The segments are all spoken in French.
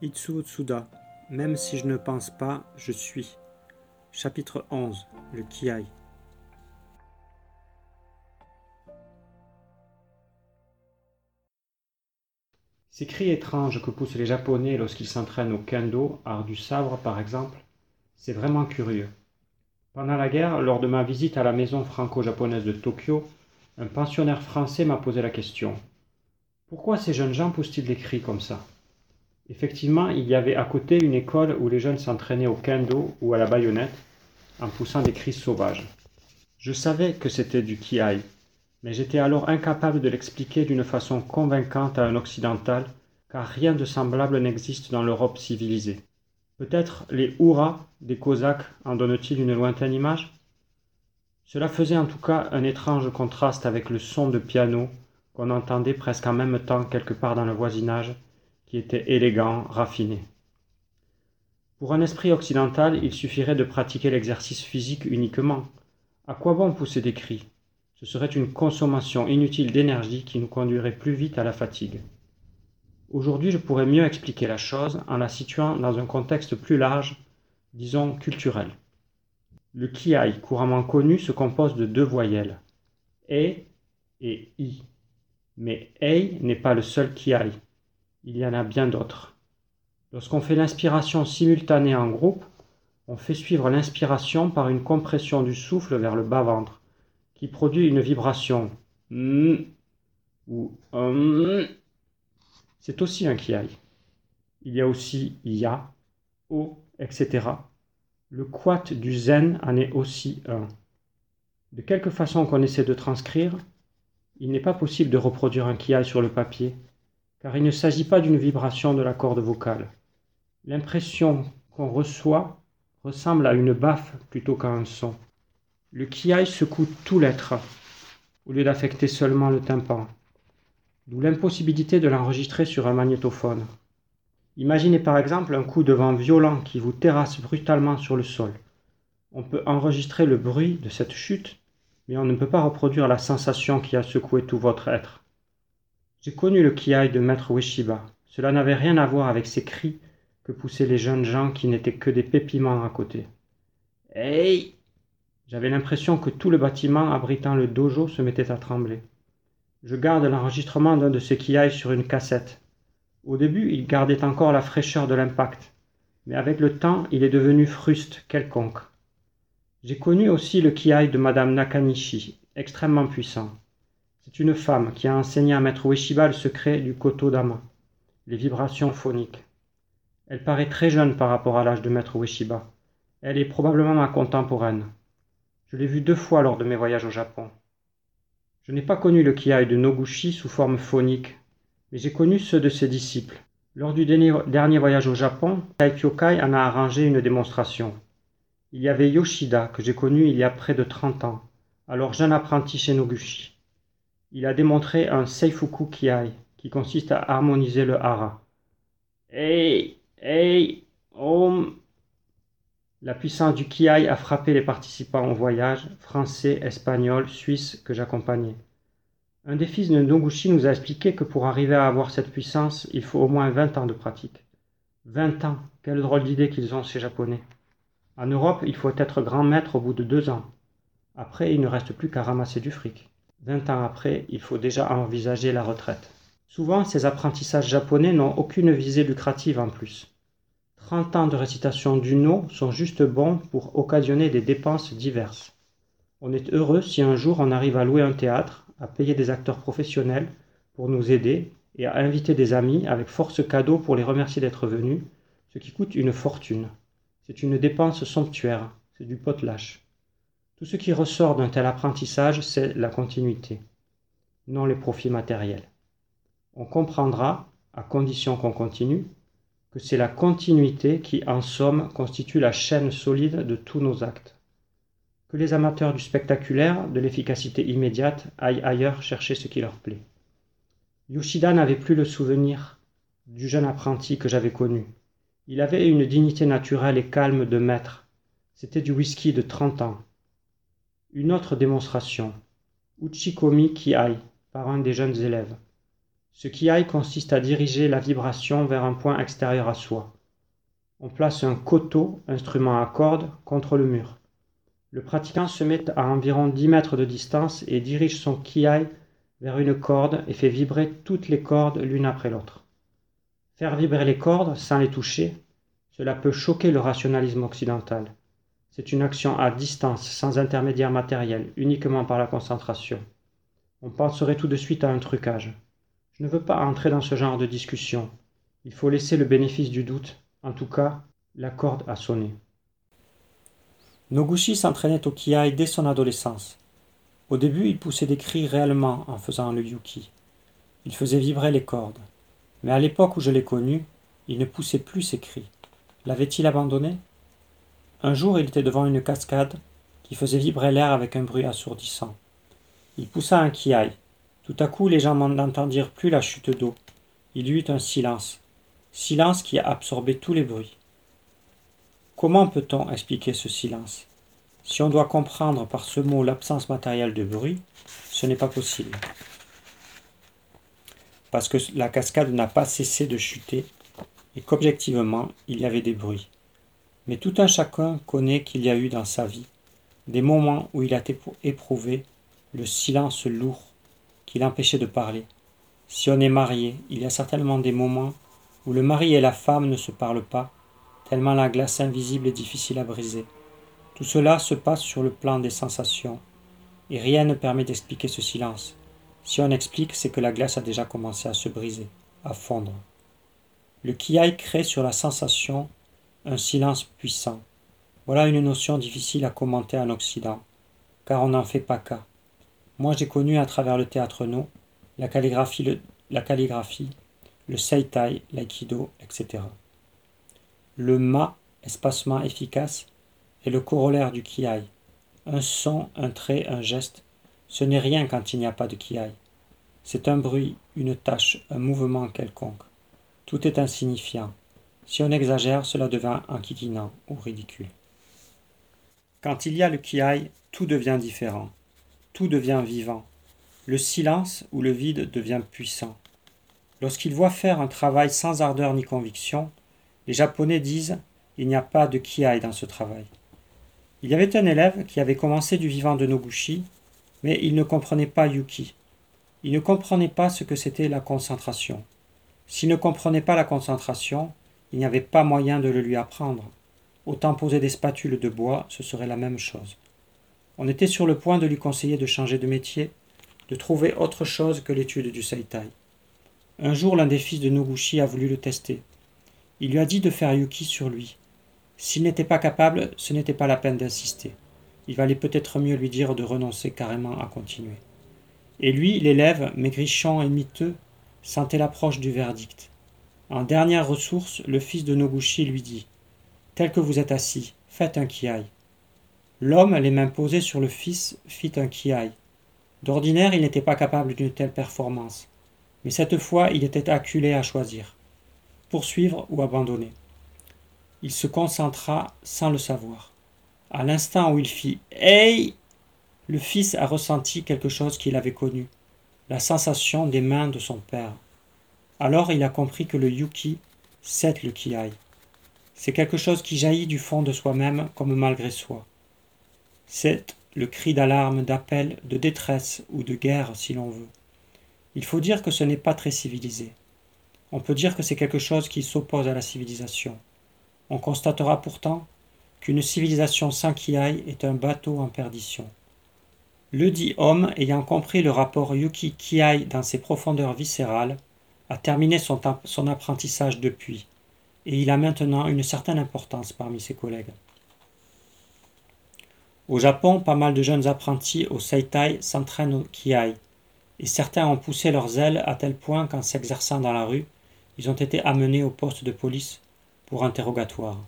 Itsuo Tsuda, même si je ne pense pas, je suis. Chapitre 11 Le Kiai. Ces cris étranges que poussent les Japonais lorsqu'ils s'entraînent au kendo, art du sabre par exemple, c'est vraiment curieux. Pendant la guerre, lors de ma visite à la maison franco-japonaise de Tokyo, un pensionnaire français m'a posé la question. Pourquoi ces jeunes gens poussent-ils des cris comme ça? Effectivement, il y avait à côté une école où les jeunes s'entraînaient au kendo ou à la baïonnette en poussant des cris sauvages. Je savais que c'était du kiai, mais j'étais alors incapable de l'expliquer d'une façon convaincante à un occidental, car rien de semblable n'existe dans l'Europe civilisée. Peut-être les hurrahs des Cosaques en donnent-ils une lointaine image? Cela faisait en tout cas un étrange contraste avec le son de piano qu'on entendait presque en même temps quelque part dans le voisinage, qui était élégant, raffiné. Pour un esprit occidental, il suffirait de pratiquer l'exercice physique uniquement. À quoi bon pousser des cris? Ce serait une consommation inutile d'énergie qui nous conduirait plus vite à la fatigue. Aujourd'hui, je pourrais mieux expliquer la chose en la situant dans un contexte plus large, disons culturel. Le kiai couramment connu se compose de deux voyelles, e et i. Mais ei n'est pas le seul kiai. Il y en a bien d'autres. Lorsqu'on fait l'inspiration simultanée en groupe, on fait suivre l'inspiration par une compression du souffle vers le bas-ventre, qui produit une vibration m ou c'est aussi un kiai. Il y a aussi ya, o, etc. Le quat du zen en est aussi un. De quelque façon qu'on essaie de transcrire, il n'est pas possible de reproduire un kiai sur le papier, car il ne s'agit pas d'une vibration de la corde vocale. L'impression qu'on reçoit ressemble à une baffe plutôt qu'à un son. Le kiai secoue tout l'être, au lieu d'affecter seulement le tympan d'où l'impossibilité de l'enregistrer sur un magnétophone. Imaginez par exemple un coup de vent violent qui vous terrasse brutalement sur le sol. On peut enregistrer le bruit de cette chute, mais on ne peut pas reproduire la sensation qui a secoué tout votre être. J'ai connu le kiai de maître Ueshiba. Cela n'avait rien à voir avec ces cris que poussaient les jeunes gens qui n'étaient que des pépiments à côté. Hey J'avais l'impression que tout le bâtiment abritant le dojo se mettait à trembler. Je garde l'enregistrement d'un de ces kiai sur une cassette. Au début, il gardait encore la fraîcheur de l'impact, mais avec le temps, il est devenu fruste quelconque. J'ai connu aussi le kiai de Madame Nakanishi, extrêmement puissant. C'est une femme qui a enseigné à Maître Ueshiba le secret du koto dama, les vibrations phoniques. Elle paraît très jeune par rapport à l'âge de Maître Ueshiba. Elle est probablement ma contemporaine. Je l'ai vue deux fois lors de mes voyages au Japon. Je n'ai pas connu le kiai de Noguchi sous forme phonique, mais j'ai connu ceux de ses disciples. Lors du dernier voyage au Japon, Taikyokai en a arrangé une démonstration. Il y avait Yoshida, que j'ai connu il y a près de 30 ans, alors jeune apprenti chez Noguchi. Il a démontré un Seifuku Kiai, qui consiste à harmoniser le hara. Hey, hey, om. La puissance du kiai a frappé les participants au voyage, français, espagnols, suisses, que j'accompagnais. Un des fils de Noguchi nous a expliqué que pour arriver à avoir cette puissance, il faut au moins 20 ans de pratique. 20 ans, quelle drôle d'idée qu'ils ont ces Japonais. En Europe, il faut être grand maître au bout de deux ans. Après, il ne reste plus qu'à ramasser du fric. 20 ans après, il faut déjà envisager la retraite. Souvent, ces apprentissages japonais n'ont aucune visée lucrative en plus. 30 ans de récitation du no sont juste bons pour occasionner des dépenses diverses. On est heureux si un jour on arrive à louer un théâtre, à payer des acteurs professionnels pour nous aider et à inviter des amis avec force cadeau pour les remercier d'être venus, ce qui coûte une fortune. C'est une dépense somptuaire, c'est du potlatch. Tout ce qui ressort d'un tel apprentissage, c'est la continuité, non les profits matériels. On comprendra, à condition qu'on continue, que c'est la continuité qui, en somme, constitue la chaîne solide de tous nos actes. Que les amateurs du spectaculaire, de l'efficacité immédiate, aillent ailleurs chercher ce qui leur plaît. Yoshida n'avait plus le souvenir du jeune apprenti que j'avais connu. Il avait une dignité naturelle et calme de maître. C'était du whisky de trente ans. Une autre démonstration. Uchikomi Kiai, par un des jeunes élèves. Ce kiai consiste à diriger la vibration vers un point extérieur à soi. On place un koto, instrument à cordes, contre le mur. Le pratiquant se met à environ 10 mètres de distance et dirige son kiai vers une corde et fait vibrer toutes les cordes l'une après l'autre. Faire vibrer les cordes sans les toucher, cela peut choquer le rationalisme occidental. C'est une action à distance, sans intermédiaire matériel, uniquement par la concentration. On penserait tout de suite à un trucage. Je ne veux pas entrer dans ce genre de discussion. Il faut laisser le bénéfice du doute. En tout cas, la corde a sonné. Noguchi s'entraînait au kiai dès son adolescence. Au début, il poussait des cris réellement en faisant le yuki. Il faisait vibrer les cordes. Mais à l'époque où je l'ai connu, il ne poussait plus ses cris. L'avait-il abandonné? Un jour, il était devant une cascade qui faisait vibrer l'air avec un bruit assourdissant. Il poussa un kiai. Tout à coup, les gens n'entendirent plus la chute d'eau. Il y eut un silence. Silence qui a absorbé tous les bruits. Comment peut-on expliquer ce silence? Si on doit comprendre par ce mot l'absence matérielle de bruit, ce n'est pas possible. Parce que la cascade n'a pas cessé de chuter et qu'objectivement il y avait des bruits. Mais tout un chacun connaît qu'il y a eu dans sa vie des moments où il a éprouvé le silence lourd qui l'empêchait de parler. Si on est marié, il y a certainement des moments où le mari et la femme ne se parlent pas tellement la glace invisible est difficile à briser. Tout cela se passe sur le plan des sensations, et rien ne permet d'expliquer ce silence. Si on explique, c'est que la glace a déjà commencé à se briser, à fondre. Le kiai crée sur la sensation un silence puissant. Voilà une notion difficile à commenter en Occident, car on n'en fait pas cas. Moi j'ai connu à travers le théâtre no, la calligraphie, le, la calligraphie, le seitai, l'aïkido, etc. Le ma, espacement efficace, est le corollaire du kiai. Un son, un trait, un geste, ce n'est rien quand il n'y a pas de kiai. C'est un bruit, une tâche, un mouvement quelconque. Tout est insignifiant. Si on exagère, cela devient enquiquinant ou ridicule. Quand il y a le kiai, tout devient différent. Tout devient vivant. Le silence ou le vide devient puissant. Lorsqu'il voit faire un travail sans ardeur ni conviction, les Japonais disent il n'y a pas de kiai dans ce travail. Il y avait un élève qui avait commencé du vivant de Noguchi, mais il ne comprenait pas Yuki. Il ne comprenait pas ce que c'était la concentration. S'il ne comprenait pas la concentration, il n'y avait pas moyen de le lui apprendre. Autant poser des spatules de bois, ce serait la même chose. On était sur le point de lui conseiller de changer de métier, de trouver autre chose que l'étude du Seitai. Un jour, l'un des fils de Noguchi a voulu le tester. Il lui a dit de faire Yuki sur lui. S'il n'était pas capable, ce n'était pas la peine d'insister. Il valait peut-être mieux lui dire de renoncer carrément à continuer. Et lui, l'élève, maigrichon et miteux, sentait l'approche du verdict. En dernière ressource, le fils de Noguchi lui dit Tel que vous êtes assis, faites un kiai. L'homme, les mains posées sur le fils, fit un kiai. D'ordinaire, il n'était pas capable d'une telle performance. Mais cette fois, il était acculé à choisir poursuivre ou abandonner. Il se concentra sans le savoir. À l'instant où il fit Hey le fils a ressenti quelque chose qu'il avait connu, la sensation des mains de son père. Alors il a compris que le yuki, c'est le kiai. C'est quelque chose qui jaillit du fond de soi-même comme malgré soi. C'est le cri d'alarme, d'appel, de détresse ou de guerre si l'on veut. Il faut dire que ce n'est pas très civilisé. On peut dire que c'est quelque chose qui s'oppose à la civilisation. On constatera pourtant qu'une civilisation sans kiai est un bateau en perdition. Le dit homme, ayant compris le rapport Yuki-Kiai dans ses profondeurs viscérales, a terminé son, apprentissage depuis, et il a maintenant une certaine importance parmi ses collègues. Au Japon, pas mal de jeunes apprentis au Seitai s'entraînent au Kiai, et certains ont poussé leurs ailes à tel point qu'en s'exerçant dans la rue, ils ont été amenés au poste de police pour interrogatoire.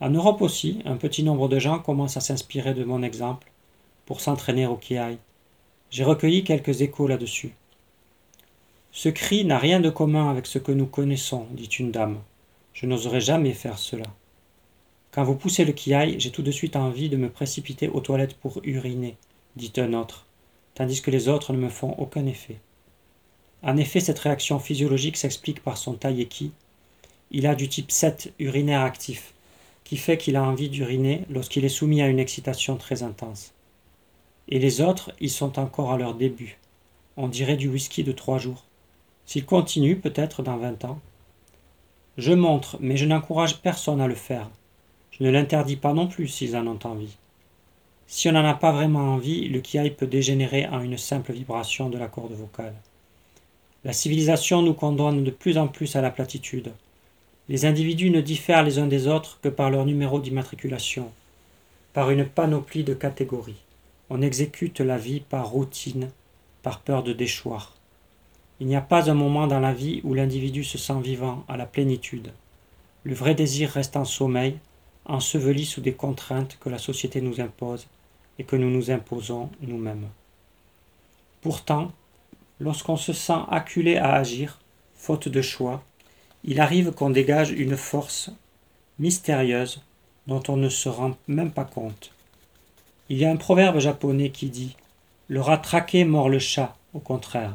En Europe aussi, un petit nombre de gens commencent à s'inspirer de mon exemple pour s'entraîner au kiai. J'ai recueilli quelques échos là-dessus. Ce cri n'a rien de commun avec ce que nous connaissons, dit une dame. Je n'oserais jamais faire cela. Quand vous poussez le kiai, j'ai tout de suite envie de me précipiter aux toilettes pour uriner, dit un autre, tandis que les autres ne me font aucun effet. En effet, cette réaction physiologique s'explique par son taïeki. Il a du type 7 urinaire actif, qui fait qu'il a envie d'uriner lorsqu'il est soumis à une excitation très intense. Et les autres, ils sont encore à leur début. On dirait du whisky de trois jours. S'il continue, peut-être dans vingt ans. Je montre, mais je n'encourage personne à le faire. Je ne l'interdis pas non plus s'ils en ont envie. Si on n'en a pas vraiment envie, le kiai peut dégénérer en une simple vibration de la corde vocale. La civilisation nous condamne de plus en plus à la platitude. Les individus ne diffèrent les uns des autres que par leur numéro d'immatriculation, par une panoplie de catégories. On exécute la vie par routine, par peur de déchoir. Il n'y a pas un moment dans la vie où l'individu se sent vivant, à la plénitude. Le vrai désir reste en sommeil, enseveli sous des contraintes que la société nous impose et que nous nous imposons nous-mêmes. Pourtant, Lorsqu'on se sent acculé à agir, faute de choix, il arrive qu'on dégage une force mystérieuse dont on ne se rend même pas compte. Il y a un proverbe japonais qui dit Le rat traqué mord le chat, au contraire.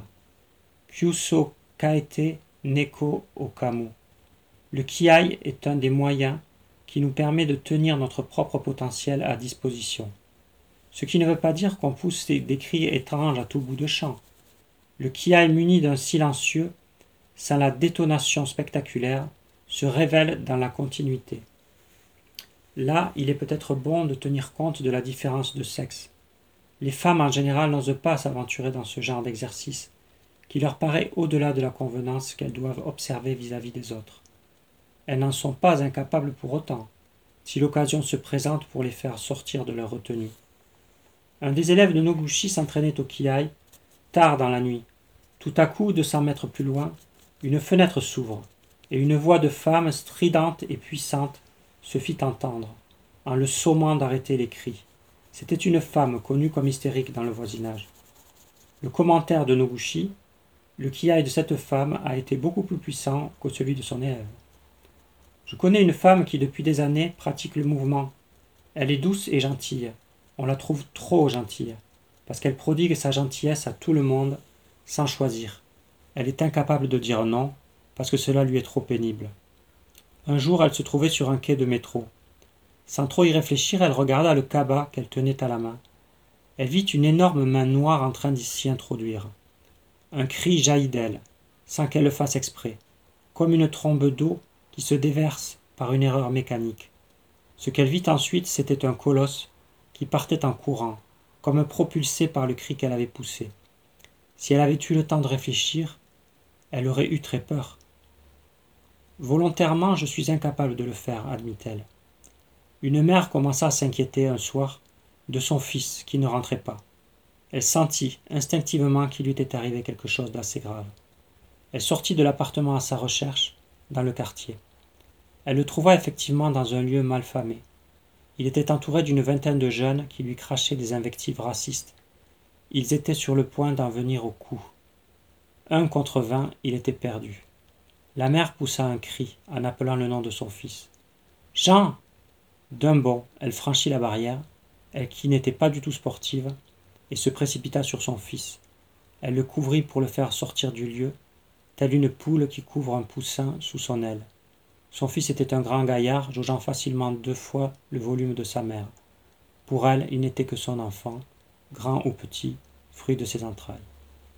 Kyuso kaete neko okamu. Le kiai est un des moyens qui nous permet de tenir notre propre potentiel à disposition. Ce qui ne veut pas dire qu'on pousse des cris étranges à tout bout de champ. Le kiai muni d'un silencieux, sans la détonation spectaculaire, se révèle dans la continuité. Là, il est peut-être bon de tenir compte de la différence de sexe. Les femmes en général n'osent pas s'aventurer dans ce genre d'exercice, qui leur paraît au-delà de la convenance qu'elles doivent observer vis-à-vis des autres. Elles n'en sont pas incapables pour autant, si l'occasion se présente pour les faire sortir de leur retenue. Un des élèves de Noguchi s'entraînait au kiai tard dans la nuit. Tout à coup, de cent mètres plus loin, une fenêtre s'ouvre, et une voix de femme stridente et puissante se fit entendre, en le sommant d'arrêter les cris. C'était une femme connue comme hystérique dans le voisinage. Le commentaire de Noguchi, le kiai de cette femme a été beaucoup plus puissant que celui de son élève. Je connais une femme qui depuis des années pratique le mouvement. Elle est douce et gentille. On la trouve trop gentille parce qu'elle prodigue sa gentillesse à tout le monde sans choisir. Elle est incapable de dire non, parce que cela lui est trop pénible. Un jour, elle se trouvait sur un quai de métro. Sans trop y réfléchir, elle regarda le cabas qu'elle tenait à la main. Elle vit une énorme main noire en train d'y s'y introduire. Un cri jaillit d'elle, sans qu'elle le fasse exprès, comme une trombe d'eau qui se déverse par une erreur mécanique. Ce qu'elle vit ensuite, c'était un colosse qui partait en courant, comme propulsée par le cri qu'elle avait poussé. Si elle avait eu le temps de réfléchir, elle aurait eu très peur. Volontairement, je suis incapable de le faire, admit-elle. Une mère commença à s'inquiéter un soir de son fils qui ne rentrait pas. Elle sentit instinctivement qu'il lui était arrivé quelque chose d'assez grave. Elle sortit de l'appartement à sa recherche, dans le quartier. Elle le trouva effectivement dans un lieu mal famé. Il était entouré d'une vingtaine de jeunes qui lui crachaient des invectives racistes. Ils étaient sur le point d'en venir au coup. Un contre vingt, il était perdu. La mère poussa un cri en appelant le nom de son fils. Jean D'un bond, elle franchit la barrière, elle qui n'était pas du tout sportive, et se précipita sur son fils. Elle le couvrit pour le faire sortir du lieu, telle une poule qui couvre un poussin sous son aile. Son fils était un grand gaillard, jaugeant facilement deux fois le volume de sa mère. Pour elle, il n'était que son enfant, grand ou petit, fruit de ses entrailles.